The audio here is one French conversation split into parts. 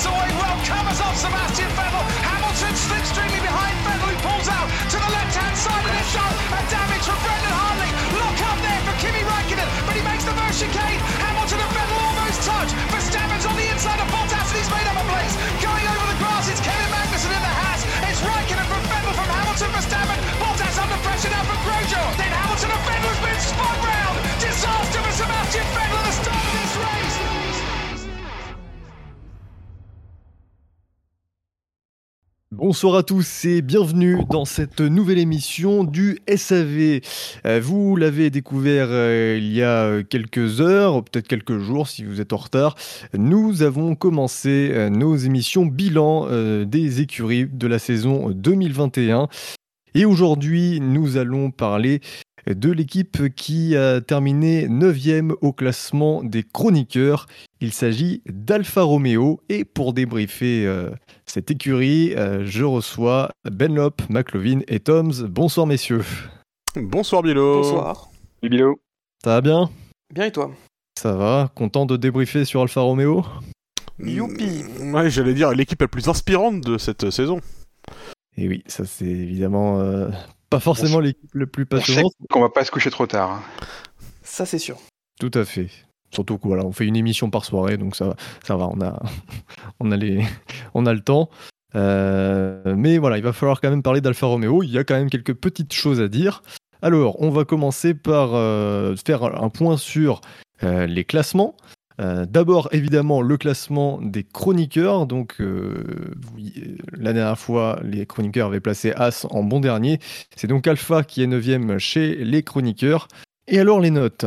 gets away well, covers off Sebastian Vettel. Hamilton slipstreaming behind Vettel, who pulls out to the left-hand side of the shot. A damage from Brendan Hartley. Lock up there for Kimi Raikkonen, but he makes the first chicane. Hamilton and Vettel almost touch. Verstappen's on the inside of Bottas, and he's made up a place. Going over the grass, it's Kevin Magnussen in the hat. It's Raikkonen from Vettel from Hamilton, Verstappen. Bottas under pressure now from Grosjean. Then Hamilton and Vettel has been spun round. Disaster for Sebastian Vettel Bonsoir à tous et bienvenue dans cette nouvelle émission du SAV. Euh, Vous l'avez découvert euh, il y a euh, quelques heures, peut-être quelques jours si vous êtes en retard. Nous avons commencé nos émissions bilan des écuries de la saison 2021. Et aujourd'hui, nous allons parler de l'équipe qui a terminé 9e au classement des chroniqueurs. Il s'agit d'Alfa Romeo. Et pour débriefer euh, cette écurie, euh, je reçois Benlop, McLovin et Toms. Bonsoir messieurs. Bonsoir Bilo. Bonsoir. Bilo. Ça va bien? Bien et toi? Ça va Content de débriefer sur Alfa Romeo? Youpi Mm, Ouais, j'allais dire l'équipe la plus inspirante de cette saison. Et oui, ça c'est évidemment euh, pas forcément l'équipe la plus On sait passionnante. qu'on va pas se coucher trop tard. hein. Ça c'est sûr. Tout à fait. Surtout que voilà, on fait une émission par soirée, donc ça, va- ça va, on a, on a, les, on a le temps. Euh, mais voilà, il va falloir quand même parler d'Alfa Romeo. Il y a quand même quelques petites choses à dire. Alors, on va commencer par euh, faire un point sur euh, les classements. Euh, D'abord, évidemment, le classement des chroniqueurs. Donc, euh, euh, la dernière fois, les chroniqueurs avaient placé As en bon dernier. C'est donc Alpha qui est 9 chez les chroniqueurs. Et alors, les notes.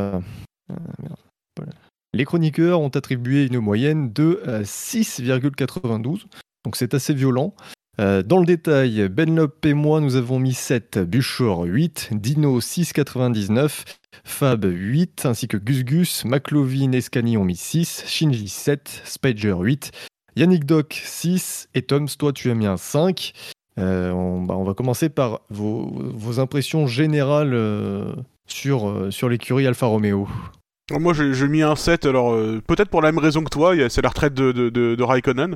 Les chroniqueurs ont attribué une moyenne de euh, 6,92. Donc, c'est assez violent. Euh, dans le détail, Benlop et moi, nous avons mis 7, Buchor 8, Dino 6,99, Fab 8, ainsi que Gus Gus, McLovin et Scani ont mis 6, Shinji 7, Spager 8, Yannick Doc 6 et Toms, toi tu as mis un 5. Euh, on, bah, on va commencer par vos, impressions générales euh, sur, sur l'écurie Alfa Romeo. Moi j'ai mis un 7, alors euh, peut-être pour la même raison que toi, c'est la retraite de, de, de, de Raikkonen.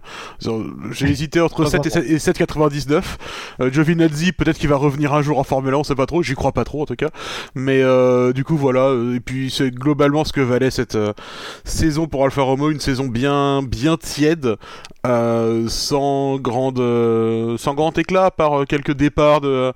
J'ai hésité entre Pas 7 et 7 et 7,99. Euh, Giovinazzi, peut-être qu'il va revenir un jour en Formule 1, on sait pas trop, j'y crois pas trop en tout cas. Mais euh, du coup voilà, euh, et puis c'est globalement ce que valait cette euh, saison pour Alfa Romeo, une saison bien bien tiède, euh, sans grande euh, sans grand éclat, par quelques départs de,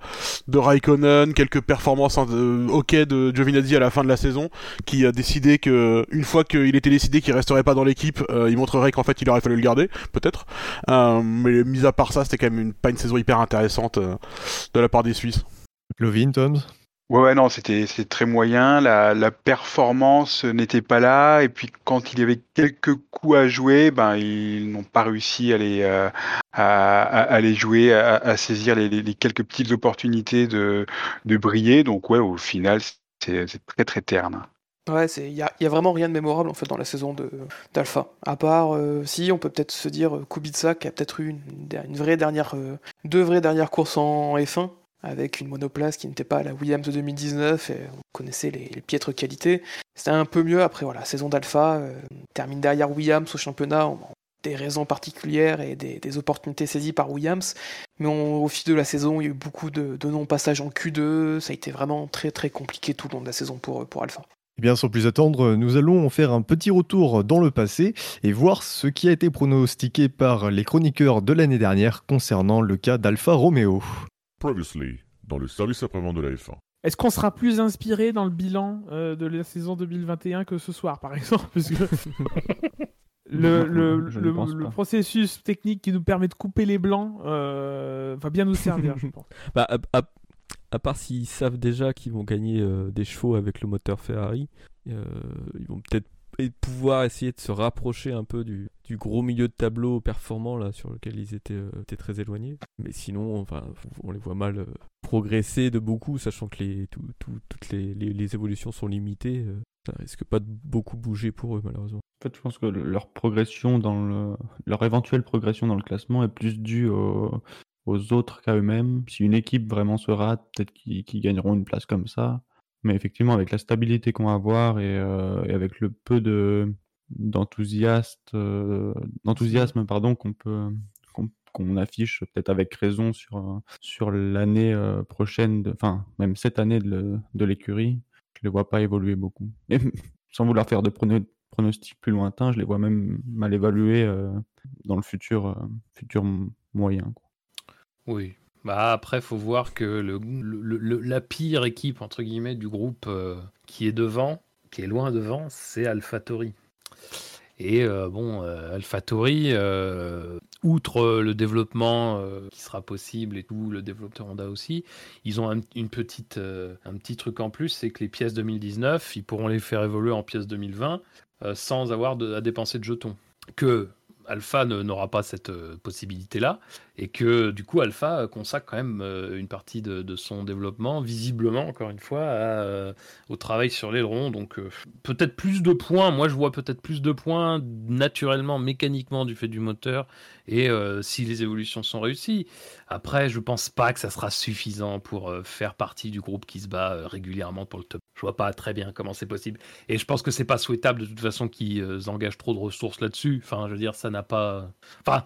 de Raikkonen, quelques performances euh, ok de Giovinazzi à la fin de la saison qui a décidé que une fois qu'il était décidé qu'il resterait pas dans l'équipe, euh, il montrerait qu'en fait il aurait fallu le garder, peut-être. Euh, mais mis à part ça, c'était quand même une, pas une saison hyper intéressante euh, de la part des Suisses. McLovin, Toms? Ouais, ouais, non, c'était très moyen. La, la performance n'était pas là. Et puis, quand il y avait quelques coups à jouer, ben, ils n'ont pas réussi à les, euh, à, les jouer, à, à saisir les, les- les quelques petites opportunités de, de briller. Donc, ouais, au final, c'est c'est très, très terne. Ouais, il y a, vraiment rien de mémorable en fait dans la saison d'Alpha. À part euh, si on peut peut-être se dire euh, Kubica qui a peut-être eu une, vraie dernière euh, deux vraies dernières courses en F1 avec une monoplace qui n'était pas la Williams de 2019 et on connaissait les, les piètres qualités. C'était un peu mieux après voilà, saison d'Alpha euh, termine derrière Williams au championnat des raisons particulières et des, opportunités saisies par Williams. Mais au fil de la saison, il y a eu beaucoup de, de non-passages en Q2. Ça a été vraiment très très compliqué tout le long de la saison pour, pour Alpha. Eh bien, sans plus attendre, nous allons faire un petit retour dans le passé et voir ce qui a été pronostiqué par les chroniqueurs de l'année dernière concernant le cas d'Alfa Romeo. Previously, dans le service après-vente de la F1. Est-ce qu'on sera plus inspiré dans le bilan euh, de la saison 2021 que ce soir, par exemple? Parce que le, processus technique qui nous permet de couper les blancs euh, va bien nous servir, je pense. Bah, à, à- à part s'ils savent déjà qu'ils vont gagner euh, des chevaux avec le moteur Ferrari, euh, ils vont peut-être pouvoir essayer de se rapprocher un peu du, gros milieu de tableau performant là sur lequel ils étaient, euh, très éloignés. Mais sinon, enfin, on les voit mal progresser de beaucoup, sachant que les, tout- tout- toutes les, les- évolutions sont limitées. ça risque pas de beaucoup bouger pour eux malheureusement. En fait, je pense que le- leur progression dans le, leur éventuelle progression dans le classement est plus due au- aux autres qu'à eux-mêmes. Si une équipe vraiment se rate, peut-être qu'ils gagneront une place comme ça. Mais effectivement, avec la stabilité qu'on va avoir et, euh, avec le peu de, d'enthousiasme, euh, d'enthousiasme qu'on peut qu'on affiche peut-être avec raison sur sur l'année euh, prochaine, enfin même cette année de, l'écurie, je les vois pas évoluer beaucoup. Sans vouloir faire de prono- pronostics plus lointains, je les vois même mal évaluer dans le futur futur moyen. Oui. Bah après, faut voir que la pire équipe entre guillemets du groupe euh, qui est devant, qui est loin devant, c'est AlphaTauri. Et euh, bon, euh, euh, outre le développement qui sera possible et tout, le développeur Honda aussi, ils ont un, une petite, un petit truc en plus, c'est que les pièces 2019, ils pourront les faire évoluer en pièces 2020 euh, sans avoir à dépenser de jetons. Que Alpha ne- n'aura pas cette euh, possibilité-là et que du coup Alpha consacre quand même euh, une partie de, son développement, visiblement encore une fois, euh, au travail sur l'aileron. Donc peut-être plus de points, moi je vois peut-être plus de points naturellement, mécaniquement du fait du moteur et si les évolutions sont réussies. Après, je pense pas que ça sera suffisant pour faire partie du groupe qui se bat régulièrement pour le top. Je vois pas très bien comment c'est possible. Et je pense que c'est pas souhaitable de toute façon qu'ils euh, engagent trop de ressources là-dessus. Enfin, je veux dire, ça n'a pas. Enfin,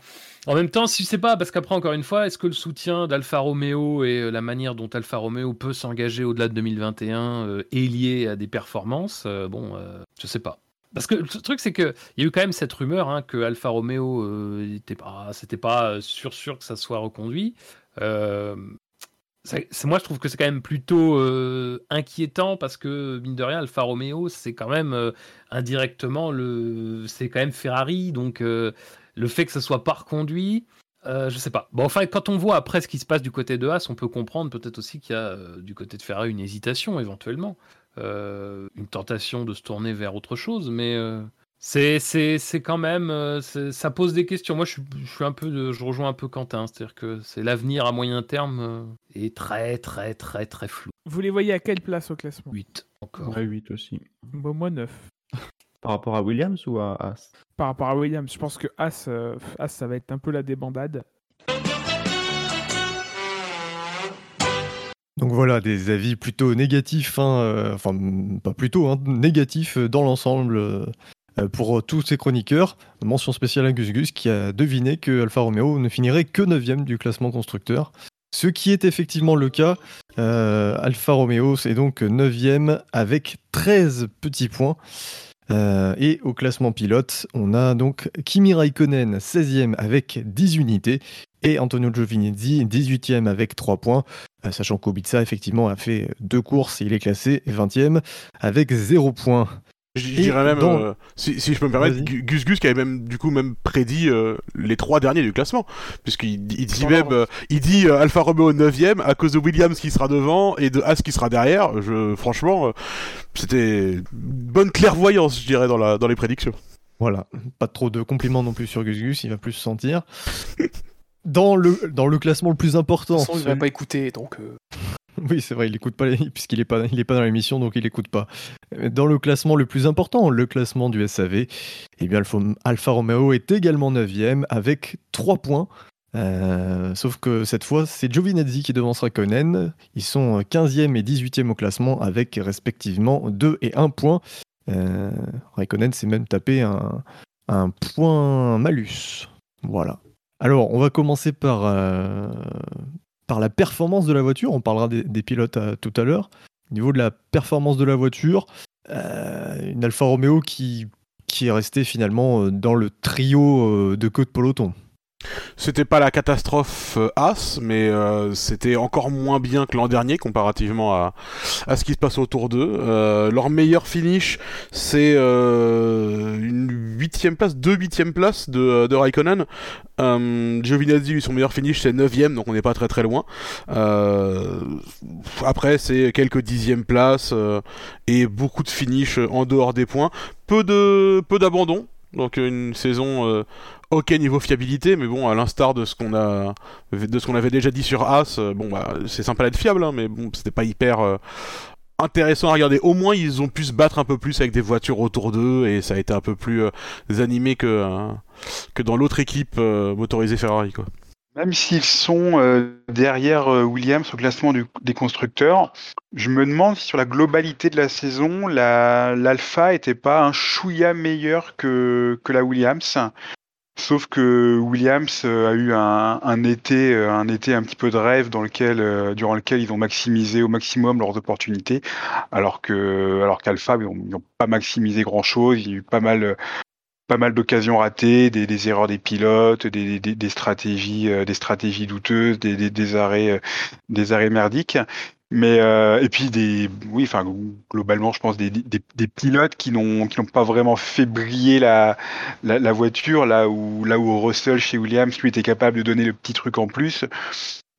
en même temps, si c'est pas, parce qu'après, encore une fois, est-ce que le soutien d'Alfa Romeo et euh, la manière dont Alfa Romeo peut s'engager au-delà de 2021 euh, est lié à des performances Bon, je sais pas. Parce que le truc, c'est qu'il y a eu quand même cette rumeur hein, que Alfa Romeo, était pas, c'était pas euh, sûr sûr que ça soit reconduit. Moi, je trouve que c'est quand même plutôt euh, inquiétant parce que mine de rien, Alfa Romeo, c'est quand même euh, indirectement le, c'est quand même Ferrari, donc euh, le fait que ce soit pas reconduit, je sais pas. Bon, enfin, quand on voit après ce qui se passe du côté de Haas, on peut comprendre peut-être aussi qu'il y a du côté de Ferrari une hésitation éventuellement, une tentation de se tourner vers autre chose, mais c'est c'est c'est quand même euh, c'est- ça pose des questions. Moi, je suis, je suis un peu de- je rejoins un peu Quentin, c'est-à-dire que c'est l'avenir à moyen terme euh, est très très très très flou. Vous les voyez à quelle place au classement? 8 encore. Ouais, 8 aussi. Bon, Moi 9. Par rapport à Williams ou à As Par rapport à Williams, je pense que As, euh, As ça va être un peu la débandade. Donc voilà, des avis plutôt négatifs, hein, euh, enfin pas plutôt, hein, négatifs dans l'ensemble euh, pour euh, tous ces chroniqueurs. Mention spéciale à Gus Gus qui a deviné que Alfa Romeo ne finirait que 9 du classement constructeur. Ce qui est effectivement le cas. Euh, Alfa Romeo c'est donc 9 avec 13 petits points. Euh, et au classement pilote, on a donc Kimi Raikkonen 16e avec 10 unités et Antonio Giovinazzi 18e avec 3 points. Euh, sachant qu'Obiza effectivement a fait deux courses et il est classé 20e avec 0 points. Je dirais même, euh, si, si je peux me permettre, Gus Gus qui avait même du coup même prédit euh, les trois derniers du classement, puisqu'il il dit même, euh, il dit euh, Alfa Romeo 9ème à cause de Williams qui sera devant et de As qui sera derrière. Je, franchement, euh, c'était une bonne clairvoyance, je dirais, dans, la, dans les prédictions. Voilà, pas trop de compliments non plus sur Gus Gus, il va plus se sentir. Dans le, dans le classement le plus De important, toute façon, il va celui- pas écouter, donc euh, oui c'est vrai, il écoute pas, puisqu'il est pas, pas dans l'émission, donc il écoute pas. Dans le classement le plus important, le classement du SAV, eh bien Alfa Romeo est également 9 avec 3 points. Euh, sauf que cette fois, c'est Giovinazzi qui devance Raikkonen. Ils sont 15e et 18e au classement avec respectivement 2 et 1 point. Euh, Raikkonen s'est même tapé un, un point malus. Voilà. Alors, on va commencer par, euh, par la performance de la voiture. On parlera des, pilotes euh, tout à l'heure. Au niveau de la performance de la voiture, euh, une Alfa Romeo qui, qui est restée finalement euh, dans le trio de queue peloton. C'était pas la catastrophe euh, As, mais euh, c'était encore moins bien que l'an dernier comparativement à, à ce qui se passe autour d'eux. Euh, leur meilleur finish, c'est euh, une huitième place, deux huitièmes places de, de Raikkonen. Giovinazzi, son meilleur finish, c'est neuvième, donc on n'est pas très très loin. Après, c'est quelques dixièmes places et beaucoup de finish en dehors des points. Peu de peu d'abandon. Donc une saison ok niveau fiabilité, mais bon, à l'instar de ce qu'on a, de ce qu'on avait déjà dit sur As, euh, bon bah c'est sympa d'être fiable, hein, mais bon, c'était pas hyper euh, intéressant à regarder. Au moins, ils ont pu se battre un peu plus avec des voitures autour d'eux et ça a été un peu plus euh, animé que que dans l'autre équipe motorisée Ferrari, quoi. Même s'ils sont derrière Williams au classement des constructeurs, je me demande si sur la globalité de la saison, la- l'Alpha était pas un chouïa meilleur que, que la Williams. Sauf que Williams euh, a eu un, été, euh, un été un petit peu de rêve dans lequel, euh, durant lequel ils ont maximisé au maximum leurs opportunités, alors que, alors qu'Alpha, ils n'ont pas maximisé grand chose. Il y a eu pas mal, pas mal d'occasions ratées, des, erreurs des pilotes, des, des, stratégies, des stratégies douteuses, des, arrêts, des arrêts merdiques. Mais euh, et puis des, oui, enfin globalement, je pense des, des, pilotes qui n'ont qui n'ont pas vraiment fait briller la, la, voiture là où là où Russell chez Williams lui était capable de donner le petit truc en plus.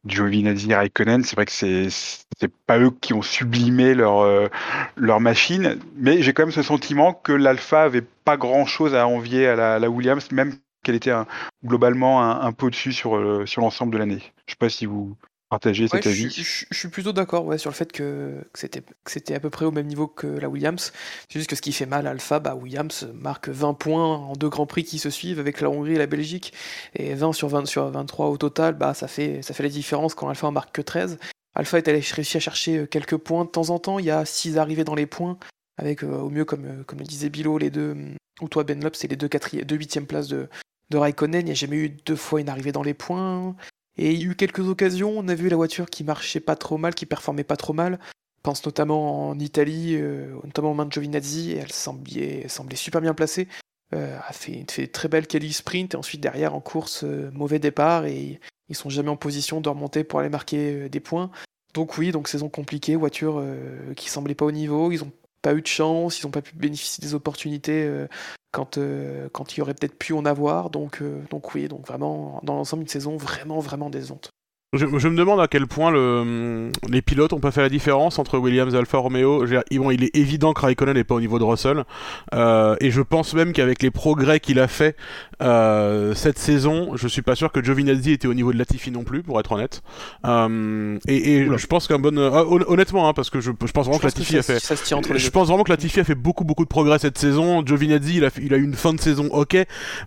Giovinazzi, Raikkonen, c'est vrai que c'est c'est pas eux qui ont sublimé leur euh, leur machine, mais j'ai quand même ce sentiment que l'Alpha avait pas grand chose à envier à la, Williams, même qu'elle était globalement un, un peu au-dessus sur euh, sur l'ensemble de l'année. Je sais pas si vous cet je, avis. suis- je- je suis plutôt d'accord ouais, sur le fait que, que c'était à peu près au même niveau que la Williams. C'est juste que ce qui fait mal à Alpha, bah, Williams marque 20 points en deux grands prix qui se suivent avec la Hongrie et la Belgique. Et 20 sur 20 sur 23 au total, bah, ça, fait, ça fait la différence quand Alpha en marque que 13. Alpha est allé réussi à chercher euh, quelques points de temps en temps. Il y a 6 arrivées dans les points, avec euh, au mieux, comme, euh, comme le disait Bilo, les deux, hum, ou toi Ben c'est les deux, quatri- deux huitièmes places de, de Raikkonen. Il n'y a jamais eu deux fois une arrivée dans les points. Et il y a eu quelques occasions, on a vu la voiture qui marchait pas trop mal, qui performait pas trop mal. Je pense notamment en Italie, euh, notamment aux mains de Giovinazzi, elle semblait, super bien placée. Euh, a fait, fait très belle quali sprint, et ensuite derrière en course, euh, mauvais départ, et ils sont jamais en position de remonter pour aller marquer euh, des points. Donc oui, donc saison compliquée, voiture qui semblait pas au niveau, ils ont pas eu de chance, ils ont pas pu bénéficier des opportunités euh, quand, euh, quand il y aurait peut-être pu en avoir. Donc, euh, donc oui, donc vraiment, dans l'ensemble, une saison vraiment, vraiment décevante. Je, je me demande à quel point le, les pilotes ont pas fait la différence entre Williams et Alfa Romeo. Je veux dire, il- bon, il est évident que Raikkonen n'est pas au niveau de Russell, euh, et je pense même qu'avec les progrès qu'il a fait euh, cette saison, je suis pas sûr que Giovinazzi était au niveau de Latifi non plus, pour être honnête. Euh, et et je pense qu'un bon, euh, hon- honnêtement, hein, parce que je, je pense vraiment Je que pense que Latifi a ça, fait. ça se tient entre les Je deux. pense vraiment que Latifi a fait beaucoup beaucoup de progrès cette saison. Giovinazzi, il a, il a eu une fin de saison ok,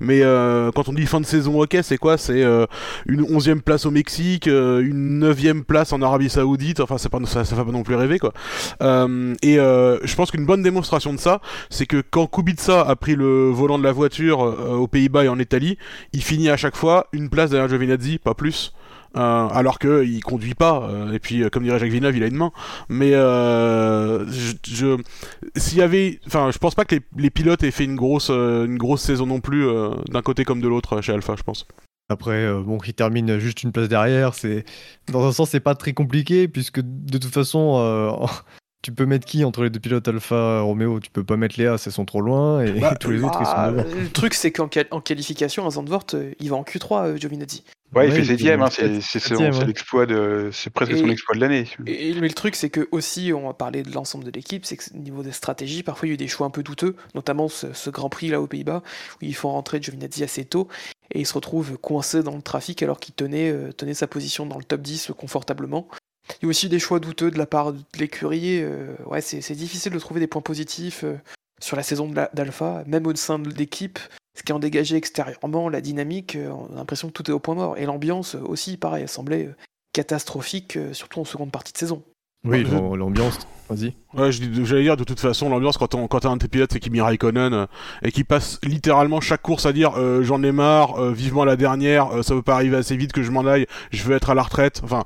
mais euh, quand on dit fin de saison ok, c'est quoi? C'est euh, une onzième place au Mexique, euh, une neuvième place en Arabie Saoudite. Enfin, ça, ça fait pas non plus rêver quoi. Euh, et euh, je pense qu'une bonne démonstration de ça, c'est que quand Kubica a pris le volant de la voiture aux Pays-Bas et en Italie, il finit à chaque fois une place derrière Giovinazzi, pas plus. Alors que il conduit pas et puis comme dirait Jacques Villeneuve il a une main mais je, s'il y avait enfin je pense pas que les, les pilotes aient fait une grosse une grosse saison non plus d'un côté comme de l'autre chez Alpha je pense Après, euh, bon, il termine juste une place derrière. C'est dans un sens, c'est pas très compliqué puisque de toute façon, euh, tu peux mettre qui entre les deux pilotes Alpha Romeo? Tu peux pas mettre Léa, elles sont trop loin et Bah, tous les autres ils sont devant. le truc, c'est qu'en qual- en qualification, à Zandvoort, euh, il va en Q3, euh, Giovinazzi. Ouais, il fait et puis septième, hein, sept- c'est c'est c'est ouais. l'exploit de, c'est presque Et- son exploit de l'année. Et, mais le truc, c'est que aussi, on va parler de l'ensemble de l'équipe, c'est que au niveau des stratégies, parfois il y a eu des choix un peu douteux, notamment ce, ce Grand Prix là aux Pays-Bas, où ils font rentrer Giovinazzi assez tôt, et il se retrouve coincé dans le trafic alors qu'il tenait, euh, tenait sa position dans le top 10 confortablement. Il y a aussi des choix douteux de la part de l'écurie. euh, ouais, c'est difficile de trouver des points positifs euh, sur la saison d'Alpha, même au sein de l'équipe. Ce qui en dégageait extérieurement, la dynamique, euh, on a l'impression que tout est au point mort. Et l'ambiance aussi, pareil, semblait catastrophique, surtout en seconde partie de saison. Oui, l'ambiance. Vas-y. Ouais, j'allais dire de toute façon l'ambiance quand on quand t'as un de tes pilotes c'est Kimi Raikkonen euh, et qui passe littéralement chaque course à dire euh, j'en ai marre, euh, vivement la dernière, euh, ça veut pas arriver assez vite que je m'en aille, je veux être à la retraite. Enfin,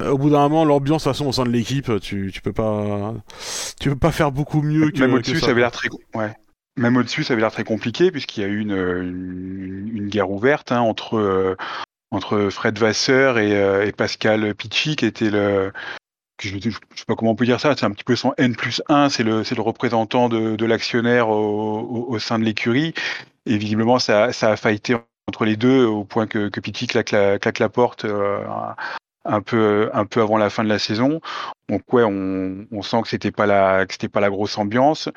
euh, au bout d'un moment l'ambiance de toute façon au sein de l'équipe, tu tu peux pas tu peux pas faire beaucoup mieux que Même que au-dessus, ça. avait l'air très, ouais. Même au-dessus, ça avait l'air très compliqué puisqu'il y a eu une, une, une guerre ouverte hein, entre euh, entre Fred Vasseur et, euh, et Pascal Pichi, qui était le je, je sais pas comment on peut dire ça, c'est un petit peu son N plus 1, c'est le, représentant de, l'actionnaire au, sein de l'écurie. Et visiblement, ça, a faillité entre les deux au point que, que Pichi claque la, porte euh, un peu, avant la fin de la saison. Donc ouais, on, sent que c'était pas la, pas la grosse ambiance.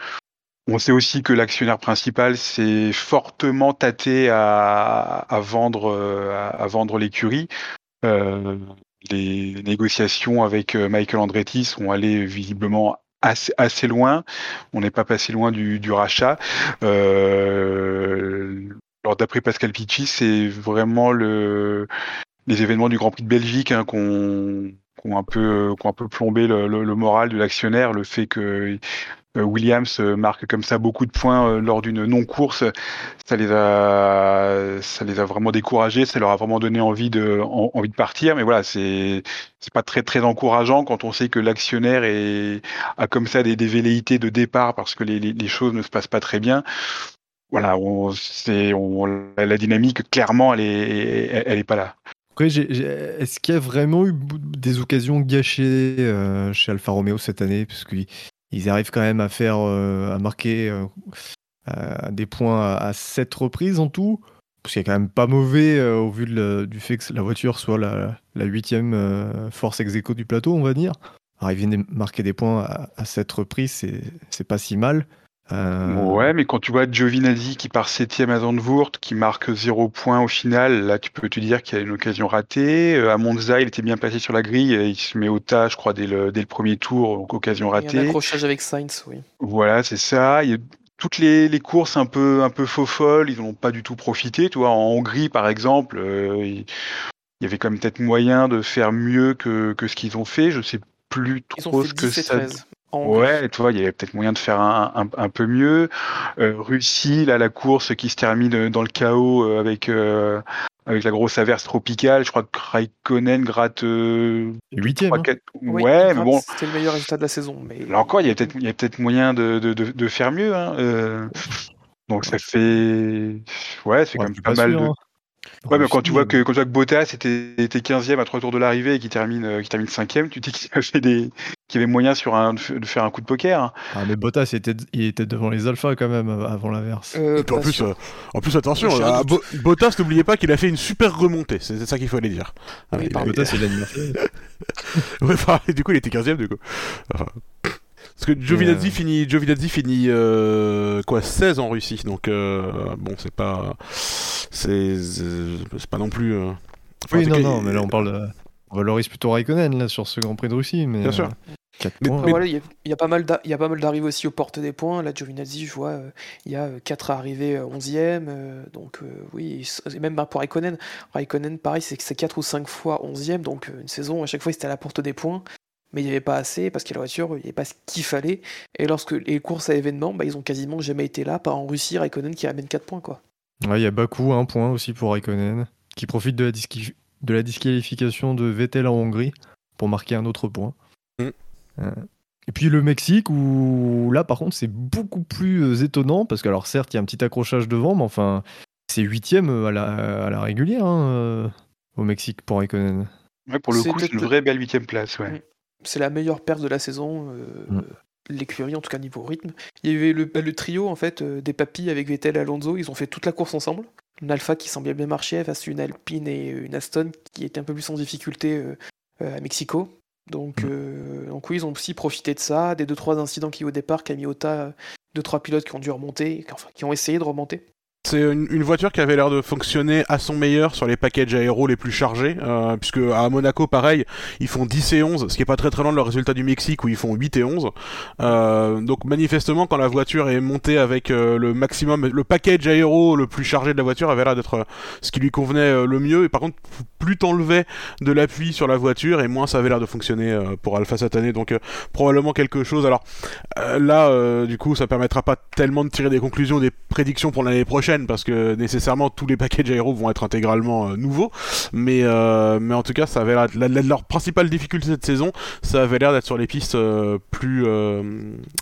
On sait aussi que l'actionnaire principal s'est fortement tâté à, euh, vendre l'écurie. Euh, les négociations avec euh, Michael Andretti sont allées visiblement assez, loin. On n'est pas passé loin du, rachat. Euh, alors d'après Pascal Pichi, c'est vraiment le les événements du Grand Prix de Belgique hein, qu'on ont un peu, un peu plombé le, le- le moral de l'actionnaire, le fait que Williams euh, marque comme ça beaucoup de points euh, lors d'une non-course, ça les a, ça les a vraiment découragés, ça leur a vraiment donné envie de, en- envie de partir. Mais voilà, c'est, c'est pas très très encourageant quand on sait que l'actionnaire est, a comme ça des, des velléités de départ parce que les, les, choses ne se passent pas très bien. Voilà, on, c'est, on, la, dynamique clairement, elle est, elle, est pas là. Est-ce qu'il y a vraiment eu des occasions gâchées euh, chez Alfa Romeo cette année? Parce ils arrivent quand même à faire, euh, marquer euh, euh, des points à, à sept reprises en tout. Parce qu'il est quand même pas mauvais au vu du fait que la voiture soit la, huitième force ex du plateau, on va dire. Arriver à marquer des points à, à sept reprises, c'est pas si mal. Euh, Ouais, mais quand tu vois Giovinazzi qui part septième à Zandvoort, qui marque zéro point au final, là tu peux te dire qu'il y a une occasion ratée. Euh, à Monza, il était bien placé sur la grille, et il se met au tas, je crois, dès le, dès le premier tour, donc occasion Il y a un ratée. accrochage avec Sainz, oui. Voilà, c'est ça. Il y a toutes les, les courses un peu, un peu faux folles, ils n'ont pas du tout profité. Tu vois, en Hongrie, par exemple, euh, il il y avait quand même peut-être moyen de faire mieux que, que ce qu'ils ont fait. Je sais plus Ils ont trop fait ce que 10 et ça. 13. En. Ouais, tu vois, il y avait peut-être moyen de faire un, un, un peu mieux. Euh, Russie, là, la course qui se termine dans le chaos euh, avec, euh, avec la grosse averse tropicale. Je crois que Raikkonen gratte. Euh, Huitième. trois, hein. quatre- Oui, ouais, Gratte, mais bon, C'était le meilleur résultat de la saison. Mais... Là encore, il y a peut-être il y a peut-être moyen de, de, de, de faire mieux. Hein. euh, donc ça fait ouais, c'est Ouais, quand même pas, pas mal sûr, de. hein. Ouais, mais quand tu vois que quand tu vois que Bottas était, était 15e à trois tours de l'arrivée et qui termine euh, qui termine 5e, tu te dis qu'il y avait des qu'il y avait moyen sur un de faire un coup de poker. hein. Ah, mais Bottas, il était, il était devant les alphas quand même av- avant l'averse. Euh, Et puis en plus, euh, en plus attention. Bo- Bottas, n'oubliez pas qu'il a fait une super remontée. C'est ça qu'il fallait dire. Ah, Oui, il Bottas, il a une. Ouais, du coup, il était 15ème, du coup. Enfin, Parce que Giovinazzi euh, finit, Giovinazzi finit euh, quoi, 16 en Russie, donc euh, bon, c'est pas, c'est, c'est pas non plus. euh, enfin, Oui, non, cas, non, il- mais là on parle. de- On valorise plutôt Raikkonen là, sur ce Grand Prix de Russie. Mais, Bien sûr. Mais-. Après, voilà, il y a- il y, a pas mal d'arrivées aussi aux portes des points. Là, Giovinazzi, je vois, euh, il y a 4 arrivées euh, 11e. euh, donc, euh, oui, et même pour Raikkonen, Raikkonen, pareil, c'est que c'est 4 ou 5 fois 11e. Donc, une saison, à chaque fois, il était à la porte des points. Mais il n'y avait pas assez parce que la voiture, il n'y avait pas ce qu'il fallait. Et lorsque les courses à événements, bah, ils ont quasiment jamais été là. Pas en Russie, Raikkonen qui amène 4 points. quoi. Ouais, il y a Baku, un point aussi pour Raikkonen, qui profite de la, disqui- de la disqualification de Vettel en Hongrie pour marquer un autre point. Mm. Euh, Et puis le Mexique, où là par contre c'est beaucoup plus euh, étonnant, parce que alors certes il y a un petit accrochage devant, mais enfin c'est huitième euh, à la, à la régulière hein, au Mexique pour Raikkonen. Ouais, pour le C'est coup, c'est une vraie belle huitième place. Ouais. C'est la meilleure perte de la saison. euh, Mm. L'écurie, en tout cas niveau rythme. Il y avait le, le trio en fait euh, des papis avec Vettel et Alonso. Ils ont fait toute la course ensemble. Une Alpha qui semblait bien marcher face à une Alpine et une Aston qui était un peu plus sans difficulté euh, euh, à Mexico. Donc, Mm. euh, donc oui, ils ont aussi profité de ça, des deux trois incidents qui au départ, Camille Ota, deux trois pilotes qui ont dû remonter, enfin, qui ont essayé de remonter. C'est une, une voiture qui avait l'air de fonctionner à son meilleur sur les packages aéros les plus chargés, euh, puisque à Monaco, pareil, ils font 10 et 11, ce qui est pas très très loin de leur résultat du Mexique où ils font 8 et 11. Euh, donc manifestement, quand la voiture est montée avec euh, le maximum, le package aéro le plus chargé de la voiture avait l'air d'être euh, ce qui lui convenait euh, le mieux. Et par contre, plus t'enlevais de l'appui sur la voiture, et moins ça avait l'air de fonctionner pour Alpha année. Donc probablement quelque chose. Alors là, du coup, ça permettra pas tellement de tirer des conclusions, des prédictions pour l'année prochaine, parce que nécessairement tous les packages aéros vont être intégralement euh, nouveaux. Mais, euh, mais en tout cas, ça avait l'air- la- la- leur principale difficulté cette saison, ça avait l'air d'être sur les pistes euh, plus euh,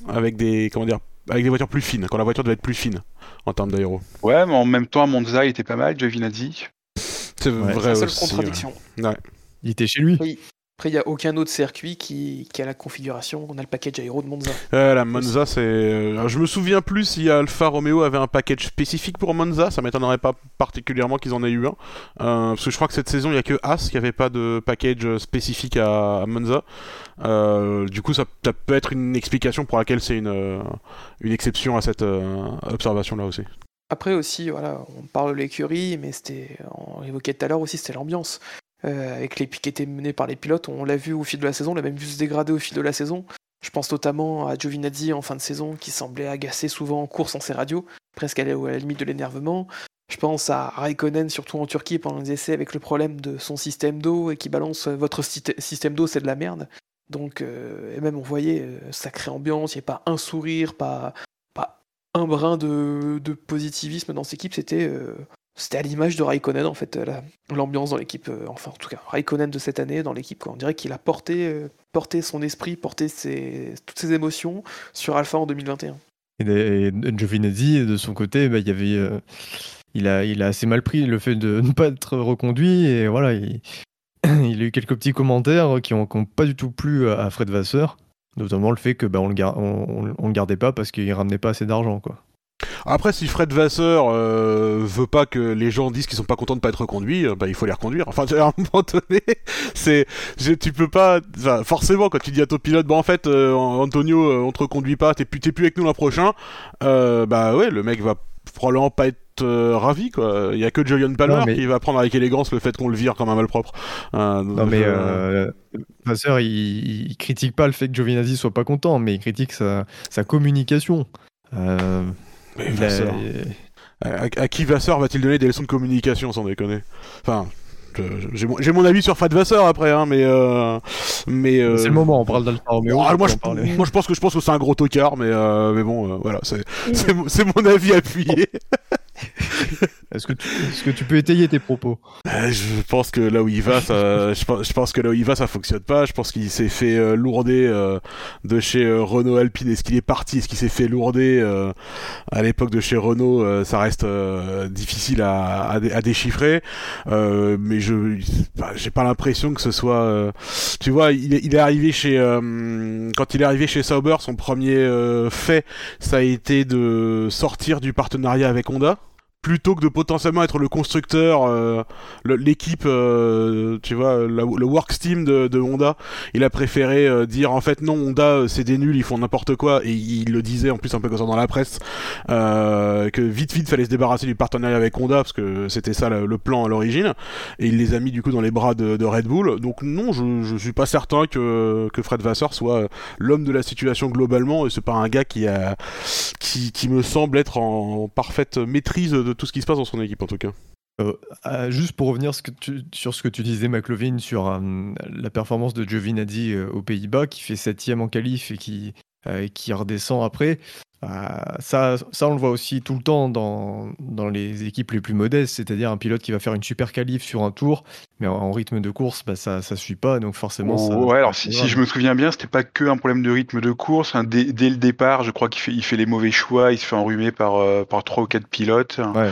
avec des comment dire, avec des voitures plus fines, quand la voiture devait être plus fine en termes d'aéro. Ouais, mais en même temps, Monza, était pas mal, Giovinazzi. C'est Ouais. vrai la seule aussi. contradiction. ouais. Il était chez lui. Oui. Après, il n'y a aucun autre circuit qui, qui a la configuration. On a le package aéro de Monza. Ouais, la Monza, c'est. euh, Je me souviens plus si Alfa Romeo avait un package spécifique pour Monza. Ça m'étonnerait pas particulièrement qu'ils en aient eu un. Euh, parce que je crois que cette saison, il y a que As qui avait pas de package spécifique à, à Monza. Euh, du coup, ça, ça peut être une explication pour laquelle c'est une, euh, une exception à cette euh, observation-là aussi. Après aussi, voilà, on parle de l'écurie, mais c'était, on évoquait tout à l'heure aussi, c'était l'ambiance. Euh, avec les pics étaient menés par les pilotes, on l'a vu au fil de la saison, on l'a même vu se dégrader au fil de la saison. Je pense notamment à Giovinazzi en fin de saison, qui semblait agacer souvent en course en ses radios, presque à la limite de l'énervement. Je pense à Raikkonen, surtout en Turquie, pendant les essais, avec le problème de son système d'eau et qui balance euh, votre système d'eau, c'est de la merde. Donc, euh, et même on voyait euh, sacrée ambiance, il n'y avait pas un sourire, pas, un brin de, positivisme dans cette équipe. C'était c'était à l'image de Raikkonen, en fait, euh, la- l'ambiance dans l'équipe. euh, enfin, en tout cas, Raikkonen de cette année dans l'équipe. On dirait qu'il a porté, euh, porté son esprit, porté ses, toutes ses émotions sur Alpha en 2021. Et, et de son côté, bah, il avait, a, assez mal pris le fait de ne pas être reconduit. Et voilà, il, a eu quelques petits commentaires qui n'ont pas du tout plu à Fred Vasseur. Notamment le fait que bah, on le gardait pas parce qu'il ramenait pas assez d'argent. quoi. Après, si Fred Vasseur euh, veut pas que les gens disent qu'ils sont pas contents de pas être reconduits, euh, bah il faut les reconduire. Enfin, à un moment donné, c'est, tu peux pas, enfin, forcément, quand tu dis à ton pilote, bah en fait, euh, Antonio, euh, on te reconduit pas, t'es plus, plus avec nous l'an prochain, euh, bah ouais, le mec va probablement pas être euh, ravi quoi. Il y a que Julian Palmer Non, mais- qui va prendre avec élégance le fait qu'on le vire comme un malpropre. Euh, Non mais euh, euh, Vasseur, il, il critique pas le fait que Giovinazzi soit pas content, mais il critique sa, sa communication. Mais il a- Vasseur. À, à qui Vasseur va-t-il donner des leçons de communication sans déconner? Enfin, j'ai mon, avis sur Fred Vasseur après, hein, mais euh, mais euh, C'est le moment, on parle d'Alfa Romeo. Ah, moi, je, moi, pense que je pense que c'est un gros tocard, mais euh, mais bon, euh, voilà, c'est c'est mon- c'est mon avis appuyé. Est-ce que, tu, est-ce que tu peux étayer tes propos? Euh, je pense que là où il va, ça, je, pense, je pense que là où il va, ça fonctionne pas. Je pense qu'il s'est fait euh, lourder euh, de chez euh, Renault Alpine. Est-ce qu'il est parti? Est-ce qu'il s'est fait lourder euh, à l'époque de chez Renault euh, Ça reste euh, difficile à, à, dé- à déchiffrer. Euh, mais je, bah, j'ai pas l'impression que ce soit. euh, tu vois, il est, il est arrivé chez euh, quand il est arrivé chez Sauber, son premier euh, fait, ça a été de sortir du partenariat avec Honda plutôt que de potentiellement être le constructeur, euh, l'équipe, euh, tu vois, le works team de, Honda, il a préféré euh, dire en fait non, Honda euh, c'est des nuls, ils font n'importe quoi, et il le disait en plus un peu comme ça dans la presse, euh, que vite vite fallait se débarrasser du partenariat avec Honda parce que c'était ça le, plan à l'origine, et il les a mis du coup dans les bras de, de Red Bull. Donc non, je, je suis pas certain que, que Fred Vasseur soit l'homme de la situation globalement, et c'est pas un gars qui a qui, qui me semble être en parfaite maîtrise de tout ce qui se passe dans son équipe en tout cas. Euh, juste pour revenir sur ce que tu disais, McLovin, sur euh, la performance de Giovinazzi euh, aux Pays-Bas, qui fait septième en qualif et qui, euh, qui redescend après. euh, ça, ça, on le voit aussi tout le temps dans, dans les équipes les plus modestes, c'est-à-dire un pilote qui va faire une super qualif sur un tour, mais en, en rythme de course, bah, ça ne suit pas, donc forcément. ça- ouais, alors si, je me souviens bien, c'était pas que un problème de rythme de course. hein. Dès, dès le départ, je crois qu'il fait, il fait les mauvais choix, il se fait enrhumer par, euh, par trois ou quatre pilotes. Ouais.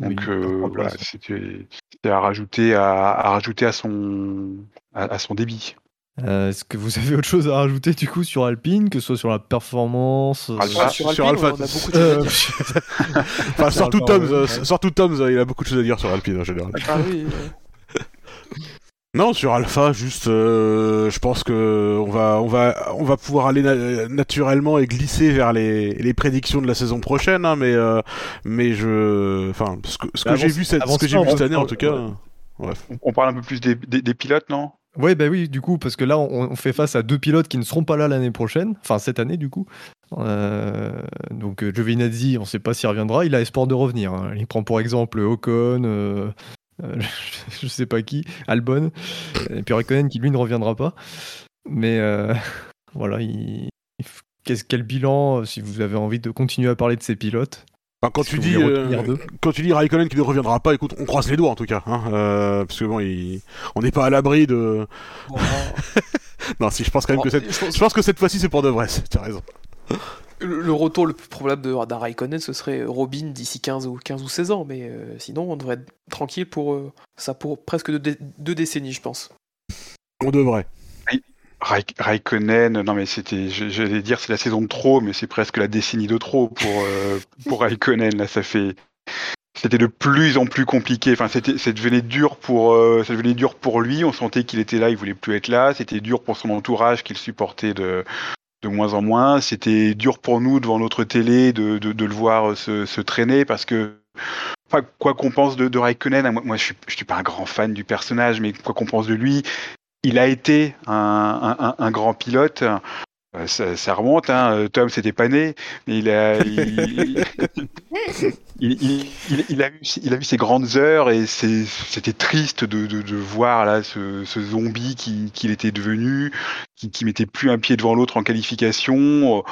Donc Oui, euh, voilà, c'était c'était à rajouter à, à rajouter à son à, à son débit. Euh, Est-ce que vous avez autre chose à rajouter du coup sur Alpine, que ce soit sur la performance euh, Alpha, sur sur Alpine, Alpha, on a beaucoup de choses à euh, dire. Enfin, surtout Alpha Tom, Romeo, euh, ouais. surtout Tom, il a beaucoup de choses à dire sur Alpine en général. Ah oui, Non, sur Alpha, juste, euh, je pense que on va, on va, on va pouvoir aller na- naturellement et glisser vers les, les prédictions de la saison prochaine, hein, mais, euh, mais je, enfin, ce que, ce que j'ai vu cette, ce que j'ai vu on cette année en parle- tout cas. ouais. Bref. On, on parle un peu plus des, des, des pilotes, non? Ouais, bah oui, du coup, parce que là, on, fait face à deux pilotes qui ne seront pas là l'année prochaine, enfin cette année, du coup. Euh, donc, euh, Giovinazzi, on ne sait pas s'il reviendra. Il a espoir de revenir. hein. Il prend pour exemple Ocon, euh, euh, je sais pas qui, Albon, et puis Raikkonen qui lui ne reviendra pas. Mais voilà, qu'est-ce quel bilan, si vous avez envie de continuer à parler de ces pilotes? Enfin, quand tu dis, euh, quand tu dis Raikkonen qui ne reviendra pas, écoute, on croise les doigts en tout cas, hein, euh, parce que bon, il... on n'est pas à l'abri de. Non, si, je pense quand même que cette, je pense- je pense que cette fois-ci c'est pour de vrai. Tu as raison. le, le retour le plus probable de- d'un Raikkonen, ce serait Robin d'ici 15 ou, 15 ou 16 ans, mais euh, sinon, on devrait être tranquille pour euh, ça pour presque deux, dé- deux décennies, je pense. On devrait. Raik- Raikkonen, non mais c'était, j'allais dire c'est la saison de trop, mais c'est presque la décennie de trop pour euh, pour Raikkonen. Là, ça fait, c'était de plus en plus compliqué. Enfin, c'était, ça devenait dur pour, euh, ça devenait dur pour lui. On sentait qu'il était là, il voulait plus être là. C'était dur pour son entourage qu'il supportait de de moins en moins. C'était dur pour nous devant notre télé de de, de le voir se, se traîner parce que Enfin, quoi qu'on pense de, de Raikkonen, hein, moi, moi, je suis, je suis pas un grand fan du personnage, mais quoi qu'on pense de lui, il a été un, grand pilote. Euh, Ça, remonte, hein. euh, Tom c'était pas né, il a, il, a, eu, ses grandes heures et c'était triste de, voir ce, zombie qui- qu'il était devenu, qui, qui mettait plus un pied devant l'autre en qualification.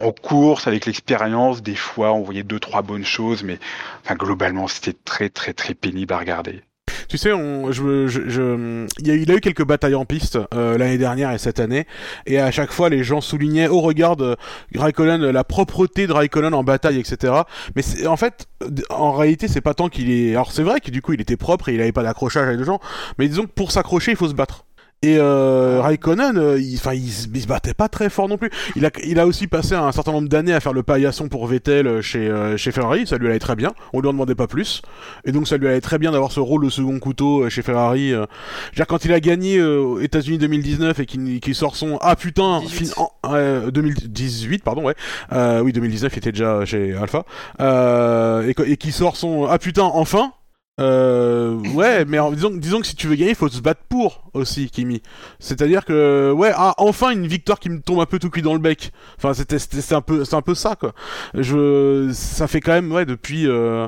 En course, avec l'expérience, des fois on voyait deux trois bonnes choses, mais globalement c'était très très très pénible à regarder. Tu sais, il, a, eu quelques batailles en piste euh, l'année dernière et cette année, et à chaque fois les gens soulignaient, oh regarde, euh, Raikkonen, la propreté de Raikkonen en bataille, etc. Mais en fait, en réalité, c'est pas tant qu'il est. Alors c'est vrai que du coup, il était propre et il avait pas d'accrochage avec les gens, mais disons que pour s'accrocher, il faut se battre. Et euh, Raikkonen, euh, il, enfin, il, se- il se battait pas très fort non plus. Il a, il a aussi passé un certain nombre d'années à faire le paillasson pour Vettel euh, chez, euh, chez Ferrari. Ça lui allait très bien. On lui en demandait pas plus. Et donc ça lui allait très bien d'avoir ce rôle de second couteau euh, chez Ferrari. Je veux dire, quand il a gagné aux États-Unis 2019 et qu'il qu'il sort son ah putain 18. fin- euh, 2018 pardon ouais euh, oui 2019 il était déjà chez Alpha euh, et, et qui sort son ah putain enfin euh, ouais, mais en- disons, disons que si tu veux gagner, il faut se battre pour aussi, Kimi. C'est-à-dire que, ouais, ah, enfin une victoire qui me tombe un peu tout cuit dans le bec. Enfin, c'était, c'était- c'est un peu, c'est un peu ça, quoi. Je, ça fait quand même, ouais, depuis, euh,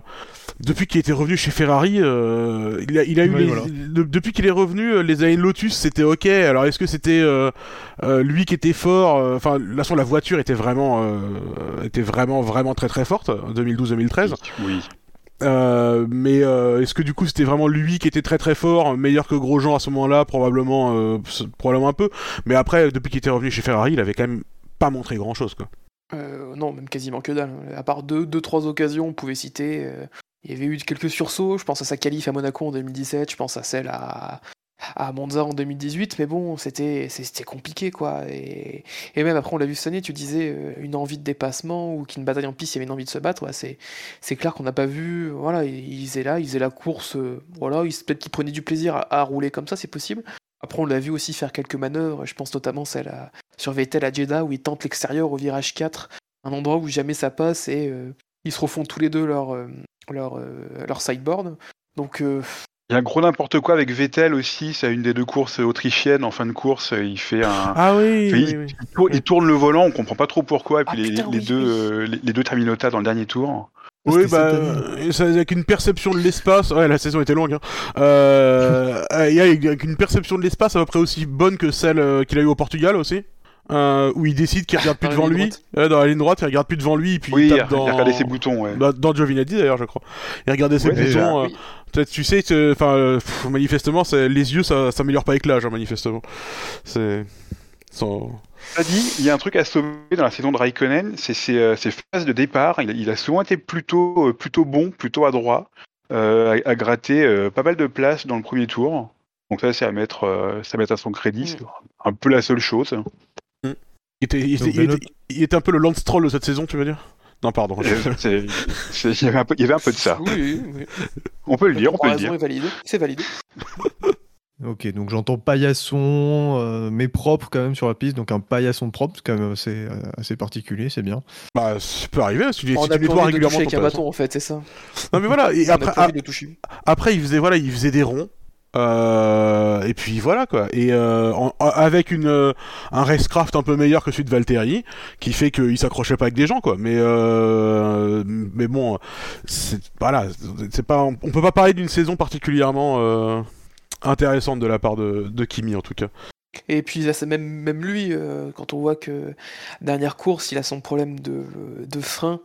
depuis qu'il était revenu chez Ferrari, euh, il a, il a eu Ouais, les- voilà. de- depuis qu'il est revenu, euh, les années Lotus, c'était ok. Alors, est-ce que c'était euh, euh, lui qui était fort euh, Enfin, la façon, la voiture était vraiment, euh, était vraiment, vraiment très très forte, 2012-2013. Oui. Euh, mais euh, est-ce que du coup c'était vraiment lui qui était très très fort, meilleur que Grosjean à ce moment-là, probablement, euh, probablement un peu. Mais après, depuis qu'il était revenu chez Ferrari, il avait quand même pas montré grand-chose quoi. Non, même quasiment que dalle. À part deux, deux trois occasions, on pouvait citer. il y avait eu quelques sursauts. Je pense à sa qualif à Monaco en 2017. Je pense à celle à, à Monza en 2018. Mais bon, c'était compliqué quoi. Et, même après, on l'a vu année. Tu disais euh, une envie de dépassement ou qu'une bataille en piste, il y avait une envie de se battre. C'est clair qu'on n'a pas vu. Voilà, il il faisait là, il faisait la course. euh, voilà, il peut-être qu'il prenait du plaisir à, rouler comme ça, c'est possible. Après, on l'a vu aussi faire quelques manœuvres. Je pense notamment celle à, sur Vettel à Jeddah où il tente l'extérieur au virage 4, un endroit où jamais ça passe et euh, ils se refont tous les deux leur, leur, leur sideboard. Donc, Il y a un gros n'importe quoi avec Vettel aussi, c'est une des deux courses autrichiennes. En fin de course, il fait un. Ah oui, Oui, oui, oui. Il, tourne, il tourne le volant, on comprend pas trop pourquoi. Et puis Ah, les, putain, les oui, deux, oui. euh, les, les deux terminota dans le dernier tour. Oui, bah, euh, avec une perception de l'espace. Ouais, la saison était longue. Hein. Euh, euh, il y a avec une perception de l'espace à peu près aussi bonne que celle euh, qu'il a eu au Portugal aussi. Euh, où il décide qu'il regarde plus devant lui, dans la ligne droite, il regarde plus devant lui, et puis Oui, il il tape dans... regardé ses boutons, ouais. Dans, dans Giovinazzi d'ailleurs, je crois. Il regardait ses Ouais, boutons. euh, oui. peut-être, tu sais, que- enfin, euh, manifestement, c'est- les yeux, ça s'améliore pas avec l'âge, hein, manifestement. C'est. sans- Ça dit, il y a un truc à sauver dans la saison de Raikkonen, c'est ses, ses phases de départ. Il, a- il a souvent été plutôt, plutôt bon, plutôt adroit, euh, à, à gratter euh, pas mal de places dans le premier tour. Donc ça, c'est à mettre, euh, c'est à mettre à son crédit. C'est un peu la seule chose. Il était, il, était, Donc, il Benoît- était- il était un peu le Lance Troll de cette saison, tu veux dire? Non, pardon. Euh, Il y, avait un peu- il y avait un peu de ça. oui, oui. On peut le dire, on peut le dire. comparaison est valide. C'est validé. Ok, donc j'entends paillasson, euh, mais propre quand même sur la piste, donc un paillasson propre, c'est quand même assez, euh, assez particulier, c'est bien. Bah, ça peut arriver, si tu, si On tu a nettoies régulièrement avec un bâton, en fait, c'est ça. Non, mais voilà, et On a après, de toucher. Après, il faisait voilà, il faisait des ronds. Euh, et puis voilà quoi. Et euh, avec une euh, un racecraft un peu meilleur que celui de Valtteri, qui fait qu'il s'accrochait pas avec des gens quoi. Mais mais bon, voilà, c'est pas on peut pas parler d'une saison particulièrement intéressante de la part de, Kimi en tout cas. Et puis là, même, même lui, quand on voit que dernière course, il a son problème de, de frein,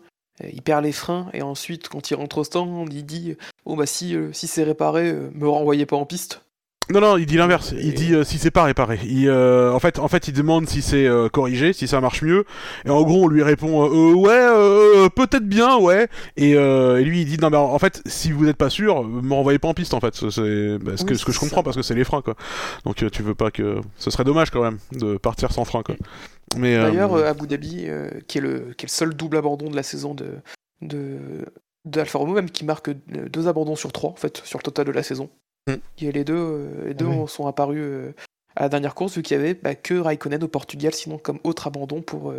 il perd les freins, et ensuite, quand il rentre au stand, il dit Oh bah si, euh, si c'est réparé, euh, me renvoyez pas en piste. Non, non, il dit l'inverse. Il dit euh, si c'est pas réparé. Il, euh, en, fait, en fait, il demande si c'est euh, corrigé, si ça marche mieux. Et en gros, on lui répond ouais, euh, peut-être bien, ouais. Et, euh, et lui, il dit non, mais en fait, si vous n'êtes pas sûr, me renvoyez pas en piste, en fait. C'est bah, ce, que, Oui, ce que je comprends ça. parce que c'est les freins, quoi. Donc, euh, tu veux pas que. Ce serait dommage quand même de partir sans frein, quoi. Mais euh, D'ailleurs, euh, Abu Dhabi, euh, qui, est le, qui est le seul double abandon de la saison de, de, de Alfa Romeo, même qui marque euh, deux abandons sur trois, en fait, sur le total de la saison. Mm. Et les deux, euh, les deux ont- sont apparus euh, à la dernière course, vu qu'il y avait bah, que Raikkonen au Portugal, sinon comme autre abandon pour,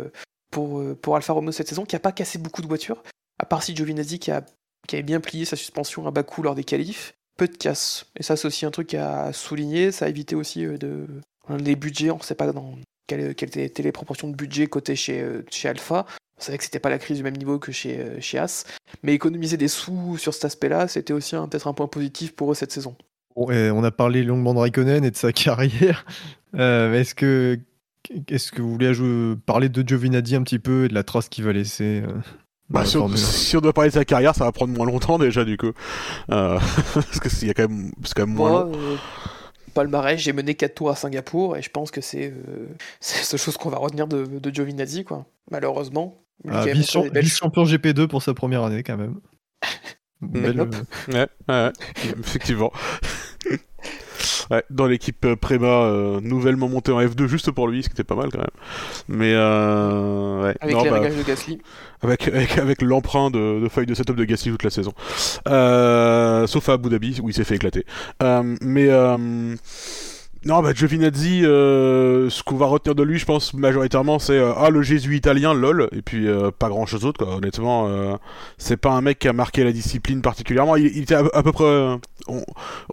pour, pour Alfa Romeo cette saison, qui a pas cassé beaucoup de voitures, à part si Giovinazzi qui, a, qui avait bien plié sa suspension à Bakou lors des qualifs, peu de casse. Et ça, c'est aussi un truc à souligner, ça a évité aussi de... Les budgets, on sait pas dans, quelles, quelles étaient les proportions de budget côté chez, euh, chez Alpha. On savait que c'était pas la crise du même niveau que chez, euh, chez As, mais économiser des sous sur cet aspect-là, c'était aussi peut-être un point positif pour eux cette saison. Bon, et on a parlé longuement de Raikkonen et de sa carrière. Euh, est-ce que, est-ce que vous voulez ajouter- parler de Giovinazzi un petit peu et de la trace qu'il va laisser euh, Bah, si, on, Formule 1? si on doit parler de sa carrière, ça va prendre moins longtemps déjà du coup. Euh, parce que a quand même, c'est quand même moins Moi, long. Euh, palmarès, j'ai mené 4 tours à Singapour et je pense que c'est euh, c'est la seule chose qu'on va retenir de, de Giovinazzi, quoi. Malheureusement. Ah, belles Vice-champion GP2 pour sa première année quand même. Belle, euh, Ouais, ouais, effectivement. Ouais, dans l'équipe euh, Préma, euh, nouvellement montée en F2 juste pour lui, ce qui était pas mal quand même. Mais euh, ouais, avec non, les bah, réglages de Gasly. avec, avec, avec l'emprunt de, de feuille de setup de Gasly toute la saison. Euh, sauf à Abu Dhabi où il s'est fait éclater. Mais non, bah Giovinazzi, euh, ce qu'on va retenir de lui, je pense majoritairement, c'est euh, ah le Jésus italien, lol, et puis euh, pas grand chose d'autre quoi. Honnêtement, c'est pas un mec qui a marqué la discipline particulièrement. Il, était à, peu près.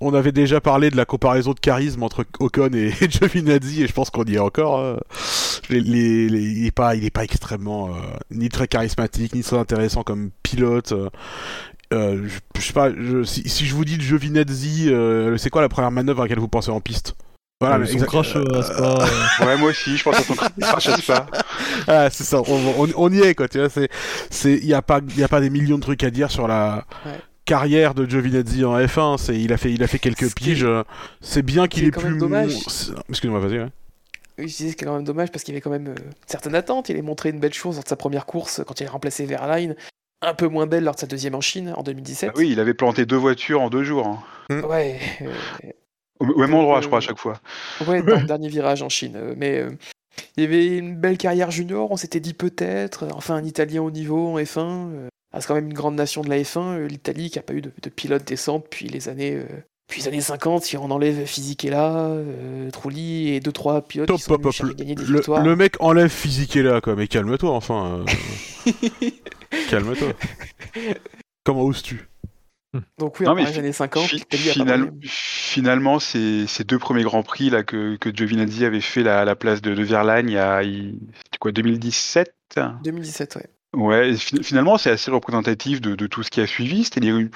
on, avait déjà parlé de la comparaison de charisme entre Ocon et, et Giovinazzi, et je pense qu'on y est encore. il est pas, il est extrêmement ni très charismatique, ni très intéressant comme pilote. je, sais pas, si, je vous dis Giovinazzi, c'est quoi la première manœuvre à laquelle vous pensez en piste? Voilà, mais son crash euh, à Spa, euh, Ouais, moi aussi, je pense à son crash à Spa. Ah, c'est ça, on, on- on y est quoi, tu vois, c'est, c'est, y a pas, y a pas des millions de trucs à dire sur la Ouais. carrière de Giovinazzi en F1, c'est, il a fait, il a fait quelques piges, euh, c'est bien qu'il ait quand plus, même dommage. c'est- excuse-moi, vas-y, ouais. Oui, je disais ce qui est quand même dommage parce qu'il avait quand même euh, certaines attentes. Il a montré une belle chose lors de sa première course quand il a remplacé Verlaine. Un peu moins belle lors de sa deuxième en Chine en 2017. Ah oui, il avait planté deux voitures en deux jours. hein. Ouais, euh, Au même endroit, euh, je crois, à chaque fois. ouais, dans le dernier virage en Chine. euh, Mais euh, il y avait une belle carrière junior. On s'était dit peut-être, euh, enfin un Italien au niveau en F1. euh, ah, c'est quand même une grande nation de la F1. euh, L'Italie qui a pas eu de, de pilote décent depuis les années. euh, depuis les années 50, si on enlève Fisichella, euh, Trulli et 2-3 pilotes Top, qui sont chercher- gagner des Le, victoires. le mec enlève physique là, quoi, mais calme-toi, enfin. euh, calme-toi. Comment oses-tu? Donc oui, Non, après les années 50, Fi- final- finalement, ces, ces deux premiers grands prix là que, que Giovinazzi avait fait la, la place de, de Verlaine il y a il- c'était quoi 2017 2017, ouais. Ouais, finalement, c'est assez représentatif de, de tout ce qui a suivi. C'est-à-dire une,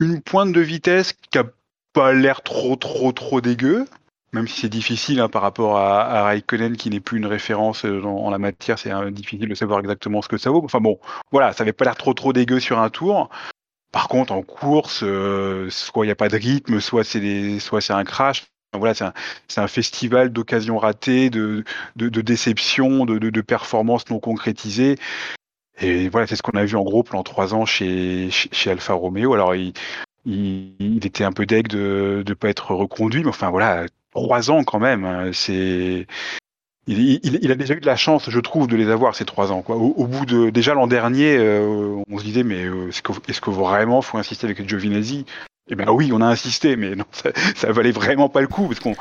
une pointe de vitesse qui a pas l'air trop, trop, trop dégueu, même si c'est difficile hein, par rapport à, à Raikkonen qui n'est plus une référence euh, en, en la matière. C'est euh, difficile de savoir exactement ce que ça vaut. Enfin bon, voilà, ça avait pas l'air trop, trop dégueu sur un tour. Par contre, en course, euh, soit il n'y a pas de rythme, soit c'est des- soit c'est un crash. Voilà, c'est un, un festival d'occasions ratées, de, de, de déceptions, de, de, de performances non concrétisées. Et voilà, c'est ce qu'on a vu en gros pendant trois ans chez, chez, chez Alfa Romeo. Alors, il, il, il était un peu deg de ne pas être reconduit, mais enfin voilà, trois ans quand même. hein, C'est il, a déjà eu de la chance, je trouve, de les avoir ces trois ans. Au, bout de déjà l'an dernier, euh, on se disait mais euh, est-ce que, que vraiment faut insister avec Giovinazzi? Eh bien oui, on a insisté, mais ça, ça valait vraiment pas le coup parce qu'on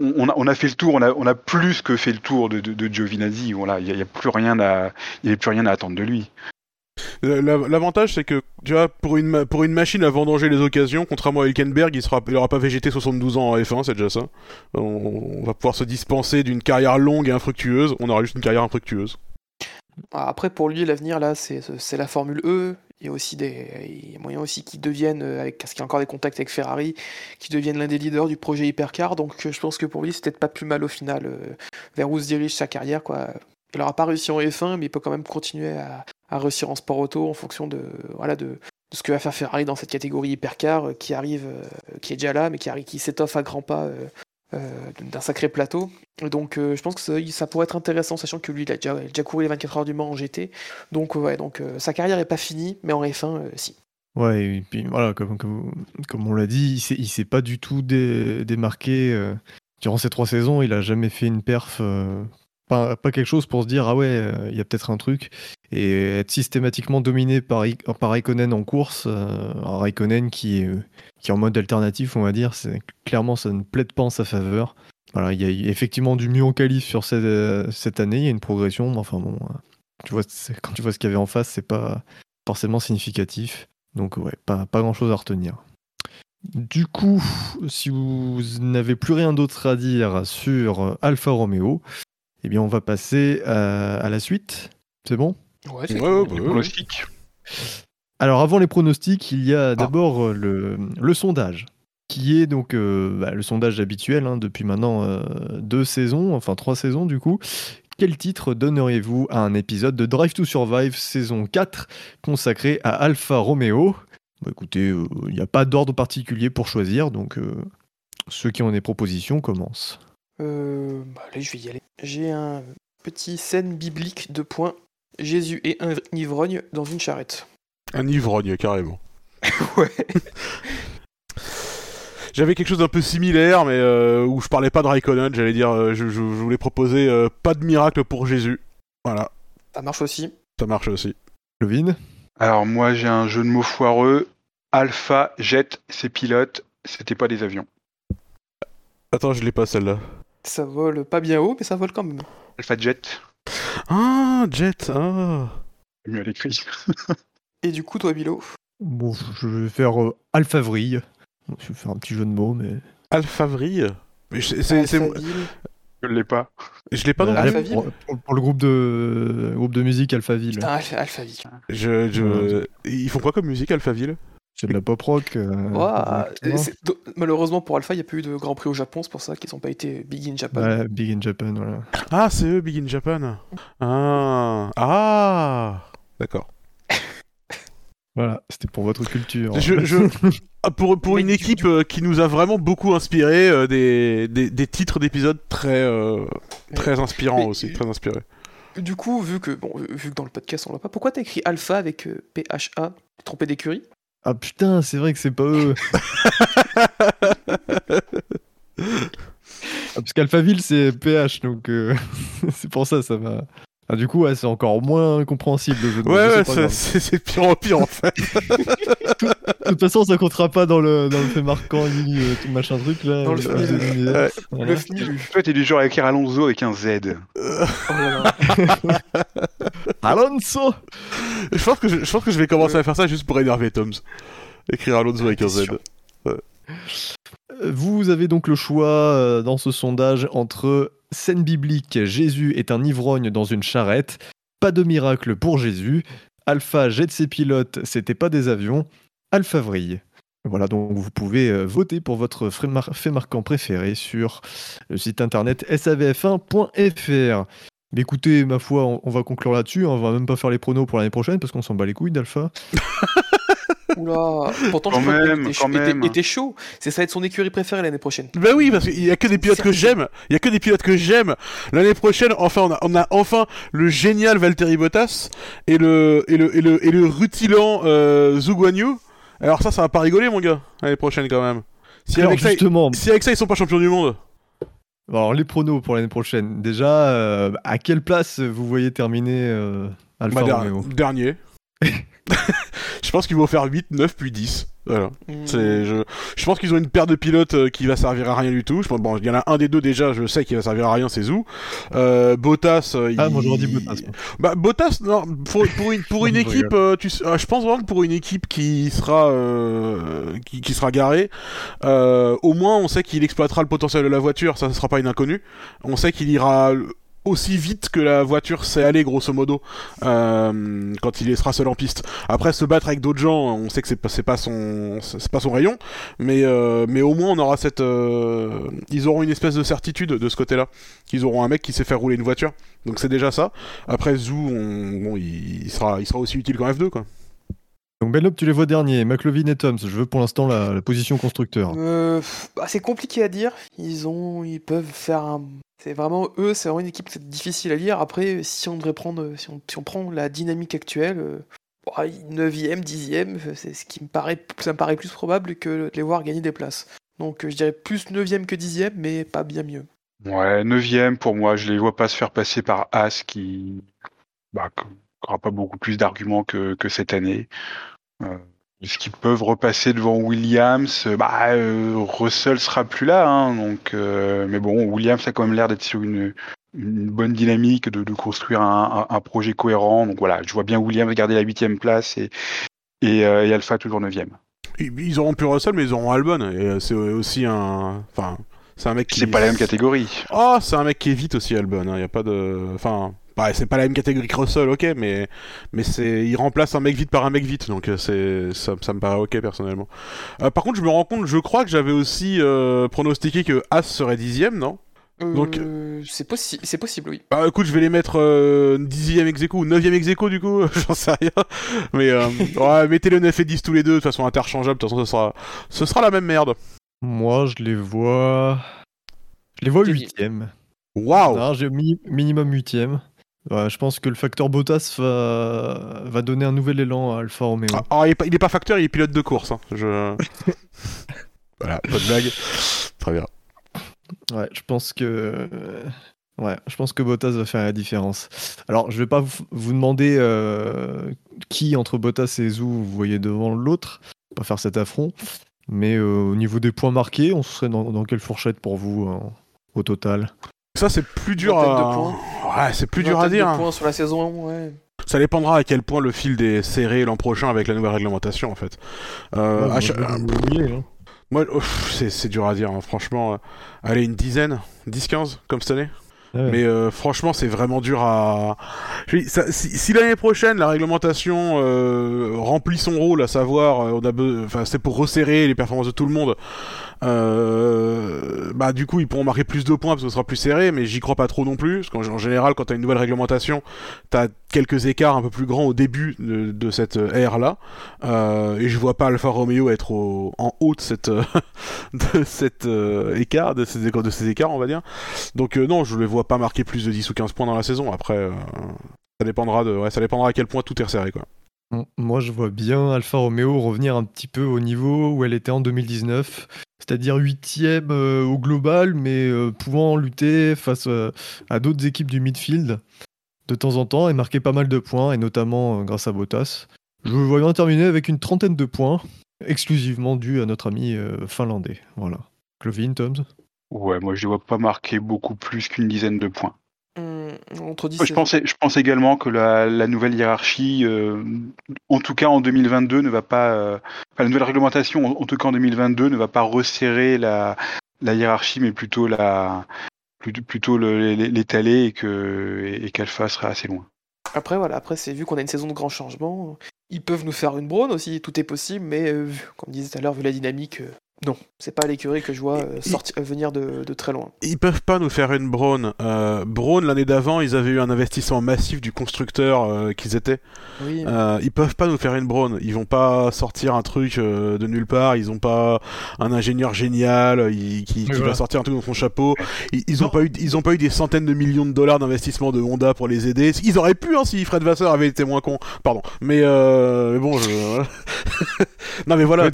on a, fait le tour, on a, plus que fait le tour de, de, Giovinazzi. Il n'y a, a plus rien à attendre de lui. La- L'avantage, c'est que, tu pour une, machine à vendanger les occasions, contrairement à Hülkenberg, il sera, il aura pas végété 72 ans en F1, c'est déjà ça. On, on va pouvoir se dispenser d'une carrière longue et infructueuse, on aura juste une carrière infructueuse. Après, pour lui, l'avenir, là, c'est la Formule E. Il y a aussi des il aussi qu'il devienne, euh, avec, parce qu'il y a encore des contacts avec Ferrari, qu'il devienne l'un des leaders du projet Hypercar. Donc, euh, je pense que pour lui, c'est peut-être pas plus mal au final euh, vers où se dirige sa carrière. Quoi. Il n'aura pas réussi en F1, mais il peut quand même continuer à, à réussir en sport auto en fonction de, voilà, de, de ce que va faire Ferrari dans cette catégorie Hypercar euh, qui arrive, euh, qui est déjà là, mais qui, qui s'étoffe à grands pas. euh, d'un sacré plateau. Donc je pense que ça, pourrait être intéressant, sachant que lui, il a déjà, déjà couru les 24 heures du Mans en GT. Donc ouais, donc sa carrière est pas finie, mais en F1, euh, si. Ouais, et puis voilà, comme, comme, on l'a dit, il il s'est pas du tout dé- démarqué. durant ces trois saisons, il a jamais fait une perf. Pas, quelque chose pour se dire, ah ouais, euh, il y a peut-être un truc. Et être systématiquement dominé par, par Raikkonen en course, euh, Raikkonen qui euh, qui est en mode alternatif, on va dire, c'est clairement, ça ne plaide pas en sa faveur. Voilà, il y a effectivement du mieux en qualif sur cette, euh, cette année, il y a une progression, mais enfin bon, tu vois, quand tu vois ce qu'il y avait en face, c'est pas forcément significatif. Donc ouais, pas, pas grand chose à retenir. Du coup, si vous n'avez plus rien d'autre à dire sur Alfa Romeo, Eh bien, on va passer à, à la suite. C'est bon? Ouais, c'est Ouais, ouais, cool. ouais. Pronostic. Alors, avant les pronostics, il y Ah. a d'abord euh, le, le sondage, qui est donc euh, bah, le sondage habituel hein, depuis maintenant euh, deux saisons, enfin trois saisons du coup. Quel titre donneriez-vous à un épisode de Drive to Survive saison 4 consacré à Alfa Romeo? Bah, Écoutez, euh, il n'y a pas d'ordre particulier pour choisir, donc euh, ceux qui ont des propositions commencent. Euh, bah, allez, je vais y aller. J'ai un petit scène biblique de points. Jésus et un ivrogne dans une charrette. Un ivrogne, carrément. Ouais. J'avais quelque chose d'un peu similaire, mais euh, où je parlais pas de Raikkonen, j'allais dire, euh, je, je- je voulais proposer euh, pas de miracle pour Jésus. Voilà, Ça marche aussi. ça marche aussi. Clovin Alors moi j'ai un jeu de mots foireux. Alpha, jet, ses pilotes, c'était pas des avions. Attends, je l'ai pas celle-là. Ça vole pas bien haut, mais ça vole quand même. Alpha Jet, Ah, Jet, ah. mieux à l'écrit. Et du coup, toi, Bilo Bon, je vais faire euh, Alphavrille. Je vais faire un petit jeu de mots, mais. Alphavrille Mais je- c'est. Je l'ai pas. je l'ai pas Euh. Alphaville pour, pour- pour le groupe de, groupe de musique Alphaville. Putain, Alpha, Alphaville. Je, je... Ils font quoi comme musique, Alphaville C'est de la pop rock. euh, Malheureusement pour Alpha, il n'y a pas eu de Grand Prix au Japon, c'est pour ça qu'ils n'ont pas été big in Japan. Ouais, Big in Japan, voilà. Ah, c'est eux, Big in Japan. Ah, ah, d'accord. Voilà, c'était pour votre culture. Je, je... ah, Pour, pour une du- équipe euh, qui nous a vraiment beaucoup inspiré, euh, des, des, des titres d'épisodes très, euh, très inspirants Mais- aussi, très inspirés. Du coup, vu que, bon, vu que dans le podcast on l'a pas, pourquoi t'as écrit Alpha avec euh, PHA trompé d'écurie? Ah putain, c'est vrai que c'est pas eux. Ah, parce qu'Alphaville, c'est PH, donc euh, c'est pour ça, ça va. Ah, du coup, ouais, c'est encore moins compréhensible le jeu de mots, Ouais, ouais, c'est pire en pire en fait. De toute façon, ça comptera pas dans le, dans le fait marquant, ni, euh, tout machin truc là. Dans le euh, film. euh, Ouais. Le. Toi t'es du genre à écrire Alonso avec un Z. Oh là là. Alonso je, pense que je, je pense que je vais commencer à faire ça juste pour énerver Toms. Écrire Alonso avec un Z. Vous avez donc le choix euh, dans ce sondage entre scène biblique, Jésus est un ivrogne dans une charrette, pas de miracle pour Jésus, Alpha jette ses pilotes, c'était pas des avions, Alpha vrille. Voilà, donc vous pouvez euh, voter pour votre fait marquant préféré sur le site internet savf1.fr. Mais écoutez, ma foi, on, on va conclure là-dessus, hein, on va même pas faire les pronos pour l'année prochaine parce qu'on s'en bat les couilles d'Alpha. Oula. Pourtant, Quand je crois même, qu'il était, chaud. C'est ça être son écurie préférée l'année prochaine. Bah oui, parce qu'il y a que des pilotes que j'aime. Il y a que des pilotes que j'aime. L'année prochaine, enfin, on a, on a enfin le génial Valtteri Bottas et le et le et le et le rutilant euh. Alors ça, ça va pas rigoler, mon gars. L'année prochaine, quand même. Si Alors avec, ça, justement, si avec ça, ils sont pas champions du monde. Alors, les pronos pour l'année prochaine. Déjà, euh, à quelle place vous voyez terminer euh, Alfa Bah, Romeo? dernier. je pense qu'ils vont faire 8, 9, puis 10. Voilà. Hmm. C'est, je, je pense qu'ils ont une paire de pilotes euh, qui va servir à rien du tout. Je pense, bon, il y en a un des deux déjà, je sais qu'il va servir à rien, c'est Zou. Euh, Bottas. euh, Ah, il- moi j'aurais dit Bottas. Bah Bottas, non, pour, pour une, pour une équipe, euh, tu, sais- euh, je pense vraiment que pour une équipe qui sera euh, qui, qui sera garée, euh, au moins on sait qu'il exploitera le potentiel de la voiture, ça ne sera pas une inconnue. On sait qu'il ira aussi vite que la voiture sait aller grosso modo euh, quand il sera seul en piste. Après se battre avec d'autres gens, on sait que c'est pas pas son c'est pas son rayon, mais euh, mais au moins on aura cette euh, ils auront une espèce de certitude de ce côté-là, qu'ils auront un mec qui sait faire rouler une voiture. Donc c'est déjà ça. Après Zou, on- bon, il, il sera il sera aussi utile qu'en F2 quoi. Donc, Benlop, tu les vois derniers. McLovin et Toms. Je veux pour l'instant la, la position constructeur. Euh, bah, c'est compliqué à dire. Ils ont, ils peuvent faire un. C'est vraiment eux, c'est vraiment une équipe c'est difficile à lire. Après, si on devrait prendre, si on, si on prend la dynamique actuelle, euh, bah, 9e, 10e, c'est ce qui me paraît, ça me paraît plus probable que de les voir gagner des places. Donc, euh, je dirais plus 9e que 10e, mais pas bien mieux. Ouais, neuvième pour moi, je les vois pas se faire passer par As qui bah, qui aura pas beaucoup plus d'arguments que, que cette année. Euh, Est-ce qu'ils peuvent repasser devant Williams? Bah, euh, Russell sera plus là, hein, donc. euh, mais bon, Williams a quand même l'air d'être sur une, une bonne dynamique, de, de construire un, un- un projet cohérent. Donc voilà, je vois bien Williams garder la huitième place et et, euh, et Alpha toujours neuvième. Ils, auront plus Russell mais ils auront Albon et c'est aussi un enfin C'est un mec qui. C'est pas la même catégorie. Oh, c'est un mec qui est vite aussi, Albon. Il y a pas de. Enfin. Bah, c'est pas la même catégorie que Russell, ok, mais, mais c'est, il remplace un mec vite par un mec vite, donc euh, c'est, ça, ça me paraît ok personnellement. Euh, par contre, je me rends compte, je crois que j'avais aussi euh, pronostiqué que As serait dixième, non? Donc- Euh, c'est possi- c'est possible, oui. Bah écoute, je vais les mettre euh, dixième ex aequo ou neuvième ex aequo du coup, j'en sais rien. Mais euh, ouais, mettez le 9 et 10 tous les deux, de façon interchangeable, de toute façon ce sera, ce sera la même merde. Moi, je les vois. Je les vois huitième. Waouh Non, j'ai mi- minimum huitième. Ouais, je pense que le facteur Bottas va, va donner un nouvel élan à Alfa Romeo. Ah, il, est pas, il est pas facteur, il est pilote de course. Hein. Je... voilà, pas de blague. Très bien. Ouais, je pense que. Ouais, je pense que Bottas va faire la différence. Alors, je vais pas vous vous demander euh, qui entre Bottas et Zou vous voyez devant l'autre, pas faire cet affront. Mais euh, au niveau des points marqués, on serait dans, dans quelle fourchette pour vous hein, au total? Ça, c'est plus dur à. de points. Ouais, c'est plus dur à de dire. points sur la saison, ouais. Ça dépendra à quel point le fil est serré l'an prochain avec la nouvelle réglementation en fait. Euh, Ouais, à moi, hein. Moi, c'est dur à dire, hein, franchement. euh, allez, une dizaine 10-15 comme cette année Ouais. Mais euh, franchement, c'est vraiment dur à. Ça- si si l'année prochaine la réglementation euh, remplit son rôle, à savoir, euh, on a enfin, c'est pour resserrer les performances de tout le monde. Euh, bah du coup, ils pourront marquer plus de points parce que ce sera plus serré, mais j'y crois pas trop non plus. Parce qu'en en général, quand t'as une nouvelle réglementation, t'as quelques écarts un peu plus grands au début de, cette ère là, euh, et je vois pas Alfa Romeo être au- en haut de cette euh, de cette euh, écart, de ces, écarts- on va dire. Donc euh, non, je les vois pas marquer plus de 10 ou 15 points dans la saison. Après, euh, ça dépendra de, ouais, ça dépendra à quel point tout est resserré quoi. Moi, je vois bien Alfa Romeo revenir un petit peu au niveau où elle était en 2019, c'est-à-dire huitième euh, au global, mais euh, pouvant lutter face euh, à d'autres équipes du midfield de temps en temps et marquer pas mal de points, et notamment grâce à Bottas. Je vois bien terminer avec une trentaine de points, exclusivement dus à notre ami finlandais. Voilà. Clovin, Toms? Ouais, moi je ne vois pas marquer beaucoup plus qu'une dizaine de points. Entre 10 Je pense, je pense également que la, la nouvelle hiérarchie, euh, en tout cas en 2022, ne va pas. euh, enfin, la nouvelle réglementation, en, en tout cas en 2022, ne va pas resserrer la, la hiérarchie, mais plutôt la l'étaler et que et qu'Alpha sera assez loin. Après, voilà, après, c'est vu qu'on a une saison de grands changements, ils peuvent nous faire une braune aussi, tout est possible, mais euh, comme disait tout à l'heure, vu la dynamique, euh, non, c'est pas l'écurie que je vois euh, sortir, euh, venir de, de très loin. Ils peuvent pas nous faire une Braun. Euh, Braun l'année d'avant, ils avaient eu un investissement massif du constructeur euh, qu'ils étaient. Oui, Euh, ils peuvent pas nous faire une Braun. Ils vont pas sortir un truc euh, de nulle part. Ils ont pas un ingénieur génial il- qui, qui va sortir un truc dans son chapeau. Ils, ils ont Non. pas eu, ils ont pas eu des centaines de millions de dollars d'investissement de Honda pour les aider. Ils auraient pu hein, si Fred Vasseur avait été moins con. Pardon. Mais, euh, mais bon, je... non mais voilà.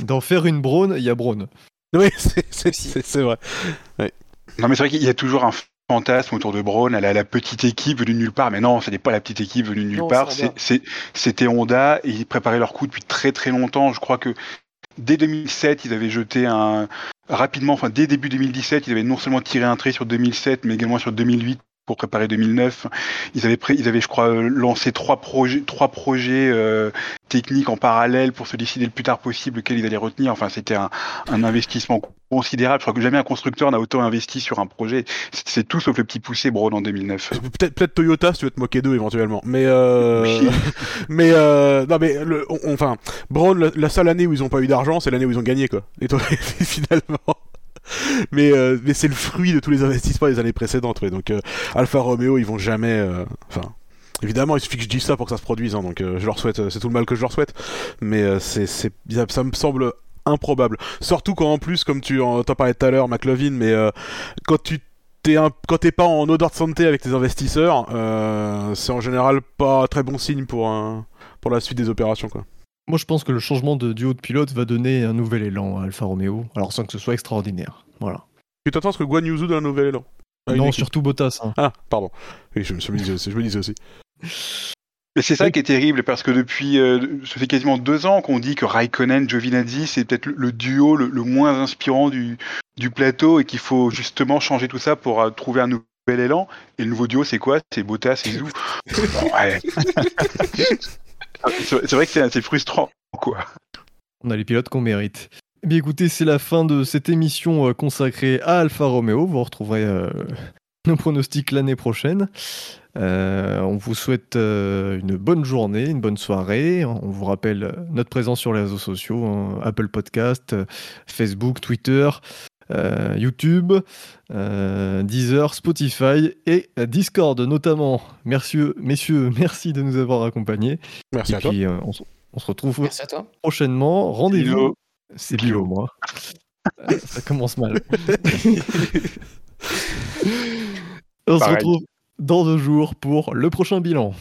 D'en faire une Braun, il y a Braun. Oui, c'est- c'est Aussi. c'est- c'est vrai. Non, mais c'est vrai qu'il y a toujours un fantasme autour de Braun, elle a la petite équipe venue de nulle part, mais non, ce n'est pas la petite équipe venue de nulle Non, part, c'est Honda. c'est- c'est- c'était Honda, et ils préparaient leur coup depuis très très longtemps, je crois que dès 2007, ils avaient jeté un... Rapidement, enfin dès début 2017, ils avaient non seulement tiré un trait sur 2007, mais également sur 2008 pour préparer 2009. Ils avaient, ils avaient je crois, euh, lancé trois projets, trois projets euh, techniques en parallèle pour se décider le plus tard possible lequel ils allaient retenir. Enfin, c'était un, un investissement considérable. Je crois que jamais un constructeur n'a autant investi sur un projet. C'est tout sauf le petit poussé Braun en 2009. Peut-être peut-être Toyota si tu veux te moquer d'eux éventuellement. Mais euh... Oui. mais euh... non mais le... on- enfin Brown la, la seule année où ils ont pas eu d'argent c'est l'année où ils ont gagné quoi. Et toi, finalement. Mais euh, mais c'est le fruit de tous les investissements des années précédentes ouais. Donc euh, Alfa Romeo ils vont jamais euh, enfin Évidemment, il suffit que je dise ça pour que ça se produise, hein, donc euh, je leur souhaite, c'est tout le mal que je leur souhaite, mais ça, me semble improbable. Surtout quand en plus, comme tu en parlais tout à l'heure, McLovin, mais quand tu un, pas en odeur de santé avec tes investisseurs, c'est en général pas très bon signe pour pour la suite des opérations quoi. Moi, je pense que le changement de duo de pilote va donner un nouvel élan à Alfa Romeo, alors sans que ce soit extraordinaire. Voilà. Tu t'attends à ce que Guan Yuzu dans un nouvel élan? Ah, non, équipe. surtout Bottas. hein. Ah, pardon. Oui, je, me- je me disais aussi. Je me disais aussi. Et c'est ça qui est terrible parce que depuis, euh, ça fait quasiment deux ans qu'on dit que Raikkonen, Giovinazzi, c'est peut-être le, duo le, le moins inspirant du, du plateau et qu'il faut justement changer tout ça pour euh, trouver un nouvel élan. Et le nouveau duo, c'est quoi? C'est Bottas et Zhou. Bon, ouais. C'est c'est vrai que c'est c'est frustrant. On a les pilotes qu'on mérite. Eh bien, écoutez, c'est la fin de cette émission euh, consacrée à Alfa Romeo. Vous retrouverez euh, nos pronostics l'année prochaine. Euh, on vous souhaite une bonne journée, une bonne soirée. On vous rappelle notre présence sur les réseaux sociaux, hein, Apple Podcast, Facebook, Twitter, euh, YouTube, euh, Deezer, Spotify et Discord notamment. Merci, messieurs, merci de nous avoir accompagnés. Merci et à toi. puis, euh, on, se- on se retrouve Merci à toi. prochainement. Rendez-vous. C'est Bilo, moi. Ça commence mal. on se retrouve dans deux jours pour le prochain bilan.